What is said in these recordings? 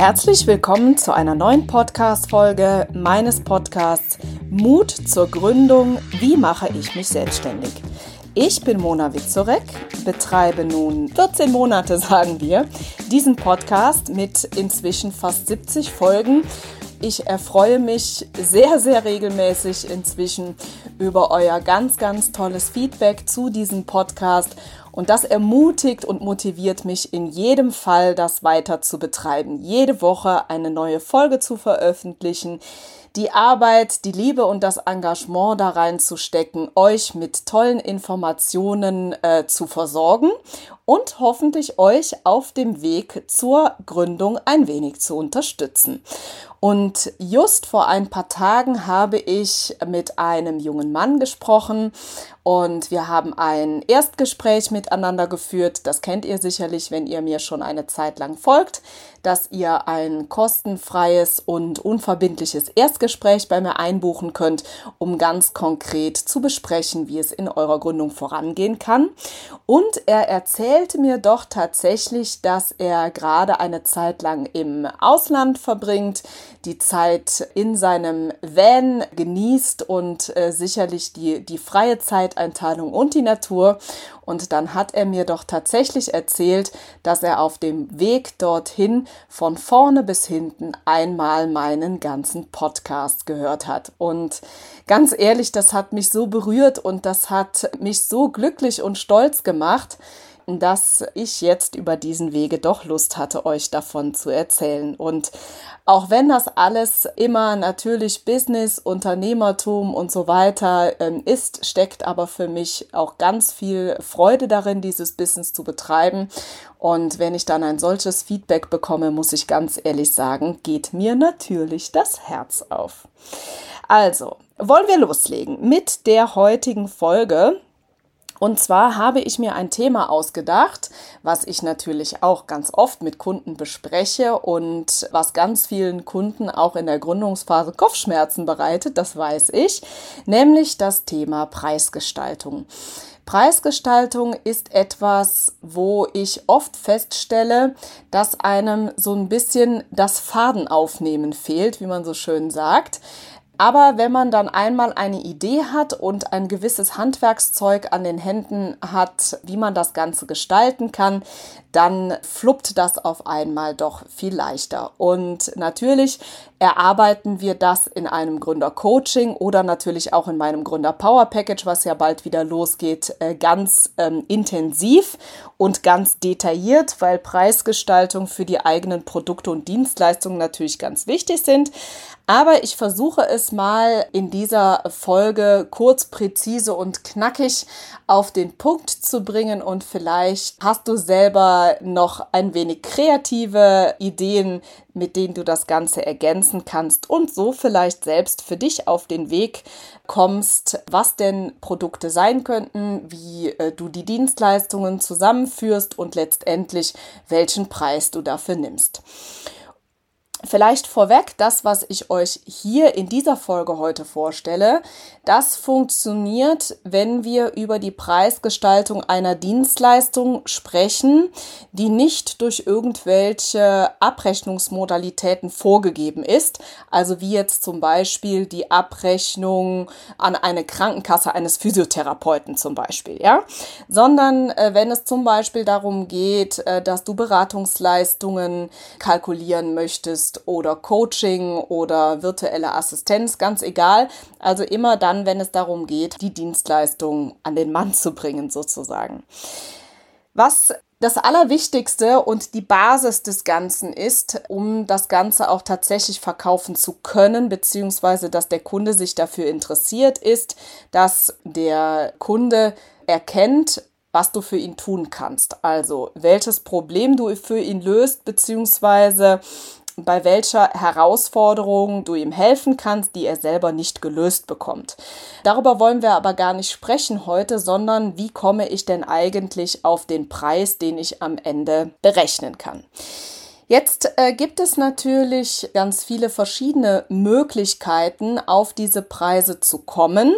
Herzlich willkommen zu einer neuen Podcast-Folge meines Podcasts Mut zur Gründung. Wie mache ich mich selbstständig? Ich bin Mona Witzorek, betreibe nun 14 Monate, sagen wir, diesen Podcast mit inzwischen fast 70 Folgen. Ich erfreue mich sehr, sehr regelmäßig inzwischen über euer ganz, ganz tolles Feedback zu diesem Podcast und das ermutigt und motiviert mich in jedem Fall, das weiter zu betreiben. Jede Woche eine neue Folge zu veröffentlichen, die Arbeit, die Liebe und das Engagement da reinzustecken, euch mit tollen Informationen äh, zu versorgen und hoffentlich euch auf dem Weg zur Gründung ein wenig zu unterstützen. Und just vor ein paar Tagen habe ich mit einem jungen Mann gesprochen und wir haben ein Erstgespräch miteinander geführt. Das kennt ihr sicherlich, wenn ihr mir schon eine Zeit lang folgt, dass ihr ein kostenfreies und unverbindliches Erstgespräch bei mir einbuchen könnt, um ganz konkret zu besprechen, wie es in eurer Gründung vorangehen kann. Und er erzählte mir doch tatsächlich, dass er gerade eine Zeit lang im Ausland verbringt, die Zeit in seinem Van genießt und äh, sicherlich die, die freie Zeiteinteilung und die Natur. Und dann hat er mir doch tatsächlich erzählt, dass er auf dem Weg dorthin von vorne bis hinten einmal meinen ganzen Podcast gehört hat. Und ganz ehrlich, das hat mich so berührt und das hat mich so glücklich und stolz gemacht dass ich jetzt über diesen Wege doch Lust hatte, euch davon zu erzählen. Und auch wenn das alles immer natürlich Business, Unternehmertum und so weiter ähm, ist, steckt aber für mich auch ganz viel Freude darin, dieses Business zu betreiben. Und wenn ich dann ein solches Feedback bekomme, muss ich ganz ehrlich sagen, geht mir natürlich das Herz auf. Also, wollen wir loslegen mit der heutigen Folge. Und zwar habe ich mir ein Thema ausgedacht, was ich natürlich auch ganz oft mit Kunden bespreche und was ganz vielen Kunden auch in der Gründungsphase Kopfschmerzen bereitet, das weiß ich, nämlich das Thema Preisgestaltung. Preisgestaltung ist etwas, wo ich oft feststelle, dass einem so ein bisschen das Fadenaufnehmen fehlt, wie man so schön sagt. Aber wenn man dann einmal eine Idee hat und ein gewisses Handwerkszeug an den Händen hat, wie man das Ganze gestalten kann, dann fluppt das auf einmal doch viel leichter. Und natürlich erarbeiten wir das in einem Gründer-Coaching oder natürlich auch in meinem Gründer-Power-Package, was ja bald wieder losgeht, äh, ganz ähm, intensiv und ganz detailliert, weil Preisgestaltung für die eigenen Produkte und Dienstleistungen natürlich ganz wichtig sind. Aber ich versuche es mal in dieser Folge kurz, präzise und knackig auf den Punkt zu bringen und vielleicht hast du selber noch ein wenig kreative Ideen, mit denen du das Ganze ergänzen kannst und so vielleicht selbst für dich auf den Weg kommst, was denn Produkte sein könnten, wie äh, du die Dienstleistungen zusammenführst und letztendlich welchen Preis du dafür nimmst. Vielleicht vorweg, das, was ich euch hier in dieser Folge heute vorstelle, das funktioniert, wenn wir über die Preisgestaltung einer Dienstleistung sprechen, die nicht durch irgendwelche Abrechnungsmodalitäten vorgegeben ist. Also wie jetzt zum Beispiel die Abrechnung an eine Krankenkasse eines Physiotherapeuten zum Beispiel, ja. Sondern äh, wenn es zum Beispiel darum geht, äh, dass du Beratungsleistungen kalkulieren möchtest, ist oder Coaching oder virtuelle Assistenz, ganz egal. Also immer dann, wenn es darum geht, die Dienstleistung an den Mann zu bringen, sozusagen. Was das Allerwichtigste und die Basis des Ganzen ist, um das Ganze auch tatsächlich verkaufen zu können, beziehungsweise dass der Kunde sich dafür interessiert, ist, dass der Kunde erkennt, was du für ihn tun kannst. Also welches Problem du für ihn löst, beziehungsweise bei welcher Herausforderung du ihm helfen kannst, die er selber nicht gelöst bekommt. Darüber wollen wir aber gar nicht sprechen heute, sondern wie komme ich denn eigentlich auf den Preis, den ich am Ende berechnen kann. Jetzt äh, gibt es natürlich ganz viele verschiedene Möglichkeiten, auf diese Preise zu kommen.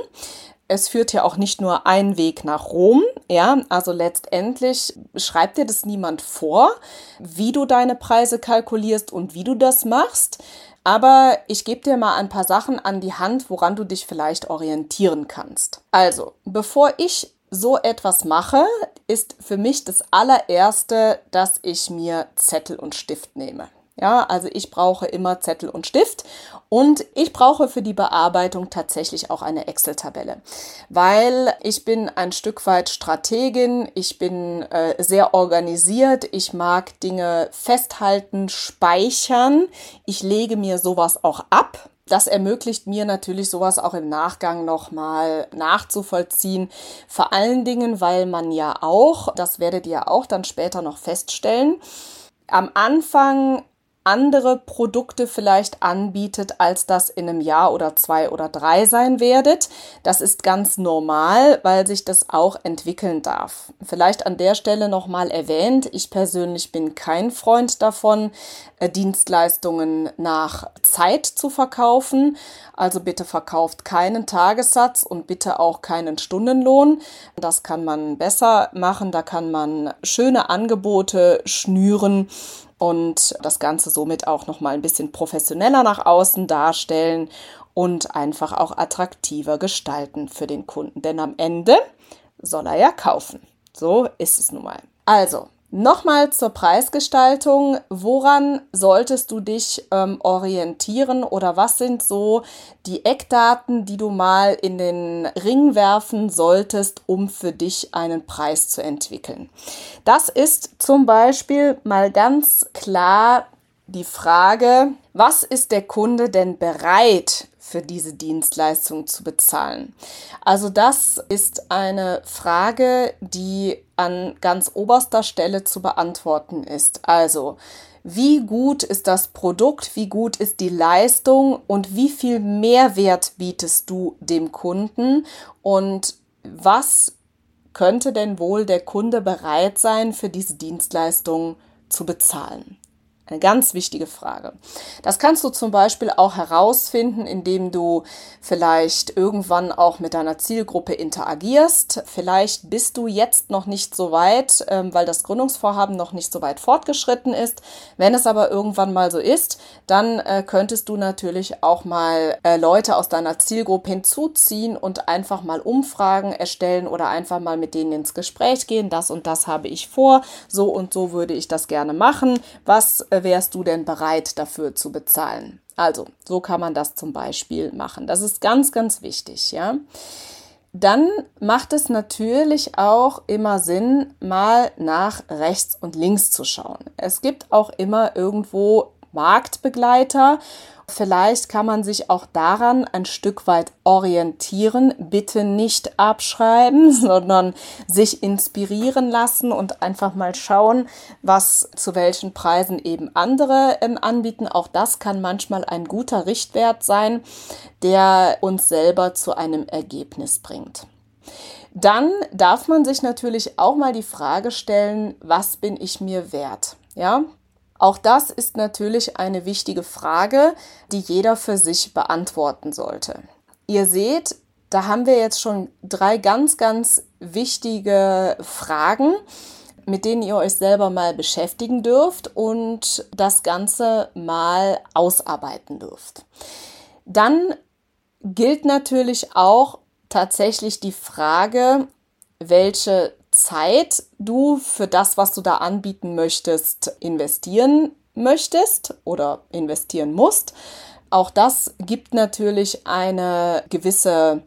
Es führt ja auch nicht nur ein Weg nach Rom, ja, also letztendlich schreibt dir das niemand vor, wie du deine Preise kalkulierst und wie du das machst. Aber ich gebe dir mal ein paar Sachen an die Hand, woran du dich vielleicht orientieren kannst. Also, bevor ich so etwas mache, ist für mich das allererste, dass ich mir Zettel und Stift nehme. Ja, also ich brauche immer Zettel und Stift und ich brauche für die Bearbeitung tatsächlich auch eine Excel-Tabelle, weil ich bin ein Stück weit Strategin, ich bin äh, sehr organisiert, ich mag Dinge festhalten, speichern, ich lege mir sowas auch ab. Das ermöglicht mir natürlich sowas auch im Nachgang nochmal nachzuvollziehen. Vor allen Dingen, weil man ja auch, das werdet ihr auch dann später noch feststellen, am Anfang andere Produkte vielleicht anbietet, als das in einem Jahr oder zwei oder drei sein werdet. Das ist ganz normal, weil sich das auch entwickeln darf. Vielleicht an der Stelle nochmal erwähnt, ich persönlich bin kein Freund davon, äh, Dienstleistungen nach Zeit zu verkaufen. Also bitte verkauft keinen Tagessatz und bitte auch keinen Stundenlohn. Das kann man besser machen, da kann man schöne Angebote schnüren und das Ganze somit auch noch mal ein bisschen professioneller nach außen darstellen und einfach auch attraktiver gestalten für den Kunden. Denn am Ende soll er ja kaufen. So ist es nun mal. Also, Nochmal zur Preisgestaltung. Woran solltest du dich ähm, orientieren oder was sind so die Eckdaten, die du mal in den Ring werfen solltest, um für dich einen Preis zu entwickeln? Das ist zum Beispiel mal ganz klar die Frage, was ist der Kunde denn bereit für diese Dienstleistung zu bezahlen? Also das ist eine Frage, die an ganz oberster Stelle zu beantworten ist. Also wie gut ist das Produkt, wie gut ist die Leistung und wie viel Mehrwert bietest du dem Kunden und was könnte denn wohl der Kunde bereit sein, für diese Dienstleistung zu bezahlen? Eine ganz wichtige Frage. Das kannst du zum Beispiel auch herausfinden, indem du vielleicht irgendwann auch mit deiner Zielgruppe interagierst. Vielleicht bist du jetzt noch nicht so weit, ähm, weil das Gründungsvorhaben noch nicht so weit fortgeschritten ist. Wenn es aber irgendwann mal so ist, dann äh, könntest du natürlich auch mal äh, Leute aus deiner Zielgruppe hinzuziehen und einfach mal Umfragen erstellen oder einfach mal mit denen ins Gespräch gehen. Das und das habe ich vor. So und so würde ich das gerne machen. Was wärst du denn bereit dafür zu bezahlen? Also, so kann man das zum Beispiel machen. Das ist ganz, ganz wichtig, ja. Dann macht es natürlich auch immer Sinn, mal nach rechts und links zu schauen. Es gibt auch immer irgendwo Marktbegleiter Vielleicht kann man sich auch daran ein Stück weit orientieren. Bitte nicht abschreiben, sondern sich inspirieren lassen und einfach mal schauen, was zu welchen Preisen eben andere ähm, anbieten. Auch das kann manchmal ein guter Richtwert sein, der uns selber zu einem Ergebnis bringt. Dann darf man sich natürlich auch mal die Frage stellen, was bin ich mir wert? Ja, auch das ist natürlich eine wichtige Frage, die jeder für sich beantworten sollte. Ihr seht, da haben wir jetzt schon drei ganz, ganz wichtige Fragen, mit denen ihr euch selber mal beschäftigen dürft und das Ganze mal ausarbeiten dürft. Dann gilt natürlich auch tatsächlich die Frage, welche Zeit du für das, was du da anbieten möchtest, investieren möchtest oder investieren musst. Auch das gibt natürlich eine gewisse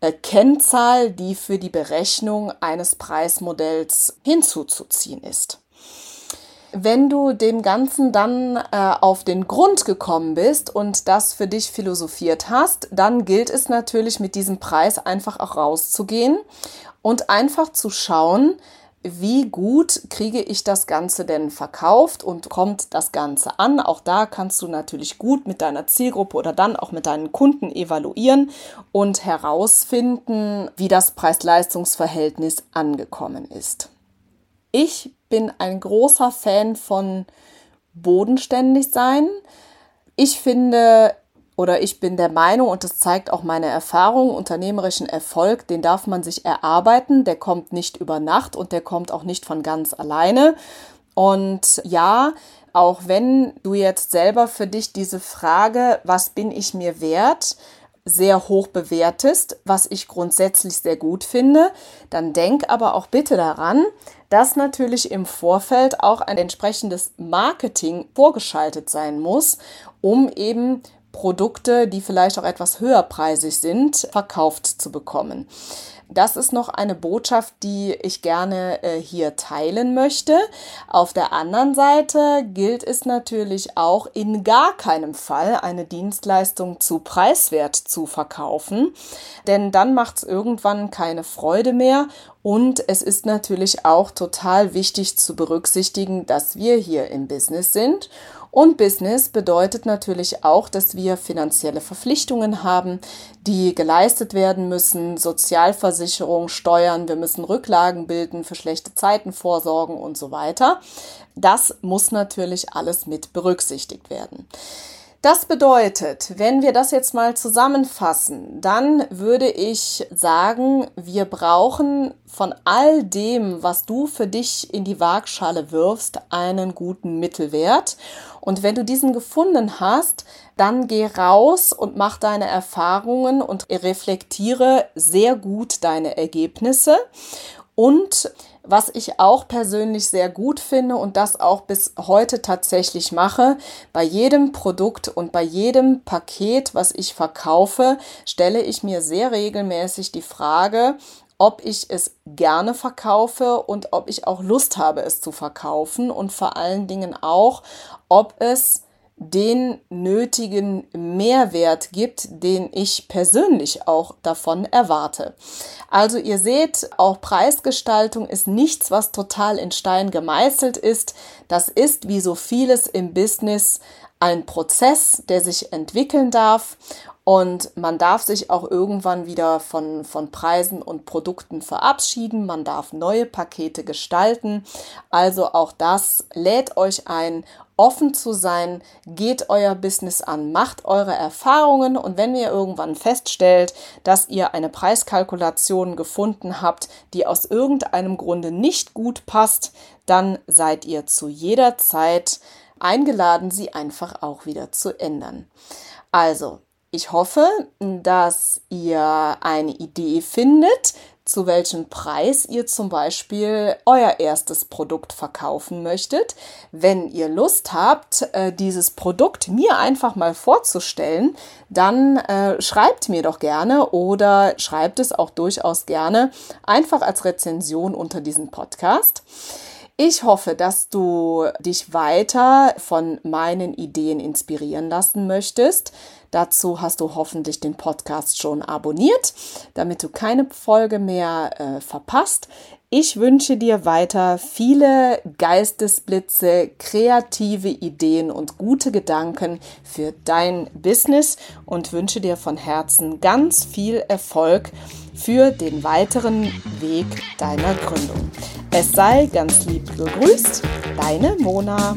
äh, Kennzahl, die für die Berechnung eines Preismodells hinzuzuziehen ist. Wenn du dem Ganzen dann äh, auf den Grund gekommen bist und das für dich philosophiert hast, dann gilt es natürlich mit diesem Preis einfach auch rauszugehen und einfach zu schauen, wie gut kriege ich das Ganze denn verkauft und kommt das Ganze an. Auch da kannst du natürlich gut mit deiner Zielgruppe oder dann auch mit deinen Kunden evaluieren und herausfinden, wie das Preis-Leistungs-Verhältnis angekommen ist. Ich bin ein großer Fan von bodenständig sein. Ich finde, oder ich bin der Meinung, und das zeigt auch meine Erfahrung, unternehmerischen Erfolg, den darf man sich erarbeiten, der kommt nicht über Nacht und der kommt auch nicht von ganz alleine. Und ja, auch wenn du jetzt selber für dich diese Frage, was bin ich mir wert, sehr hoch bewertest, was ich grundsätzlich sehr gut finde, dann denk aber auch bitte daran, dass natürlich im Vorfeld auch ein entsprechendes Marketing vorgeschaltet sein muss, um eben Produkte, die vielleicht auch etwas höherpreisig sind, verkauft zu bekommen. Das ist noch eine Botschaft, die ich gerne äh, hier teilen möchte. Auf der anderen Seite gilt es natürlich auch in gar keinem Fall eine Dienstleistung zu preiswert zu verkaufen, denn dann macht es irgendwann keine Freude mehr und es ist natürlich auch total wichtig zu berücksichtigen, dass wir hier im Business sind und Business bedeutet natürlich auch, dass wir finanzielle Verpflichtungen haben, die geleistet werden müssen, Sozialversicherung, Steuern, wir müssen Rücklagen bilden, für schlechte Zeiten vorsorgen und so weiter. Das muss natürlich alles mit berücksichtigt werden. Das bedeutet, wenn wir das jetzt mal zusammenfassen, dann würde ich sagen, wir brauchen von all dem, was du für dich in die Waagschale wirfst, einen guten Mittelwert. Und wenn du diesen gefunden hast, dann geh raus und mach deine Erfahrungen und reflektiere sehr gut deine Ergebnisse. Und was ich auch persönlich sehr gut finde und das auch bis heute tatsächlich mache, bei jedem Produkt und bei jedem Paket, was ich verkaufe, stelle ich mir sehr regelmäßig die Frage, ob ich es gerne verkaufe und ob ich auch Lust habe, es zu verkaufen und vor allen Dingen auch, ob es den nötigen Mehrwert gibt, den ich persönlich auch davon erwarte. Also ihr seht, auch Preisgestaltung ist nichts, was total in Stein gemeißelt ist. Das ist wie so vieles im Business ein Prozess, der sich entwickeln darf und man darf sich auch irgendwann wieder von, von Preisen und Produkten verabschieden. Man darf neue Pakete gestalten. Also auch das lädt euch ein, offen zu sein, geht euer Business an, macht eure Erfahrungen und wenn ihr irgendwann feststellt, dass ihr eine Preiskalkulation gefunden habt, die aus irgendeinem Grunde nicht gut passt, dann seid ihr zu jeder Zeit eingeladen, sie einfach auch wieder zu ändern. Also, ich hoffe, dass ihr eine Idee findet, zu welchem Preis ihr zum Beispiel euer erstes Produkt verkaufen möchtet. Wenn ihr Lust habt, äh, dieses Produkt mir einfach mal vorzustellen, dann äh, schreibt mir doch gerne oder schreibt es auch durchaus gerne einfach als Rezension unter diesem Podcast. Ich hoffe, dass du dich weiter von meinen Ideen inspirieren lassen möchtest. Dazu hast du hoffentlich den Podcast schon abonniert, damit du keine Folge mehr äh, verpasst. Ich wünsche dir weiter viele Geistesblitze, kreative Ideen und gute Gedanken für dein Business und wünsche dir von Herzen ganz viel Erfolg für den weiteren Weg deiner Gründung. Es sei ganz lieb begrüßt, deine Mona.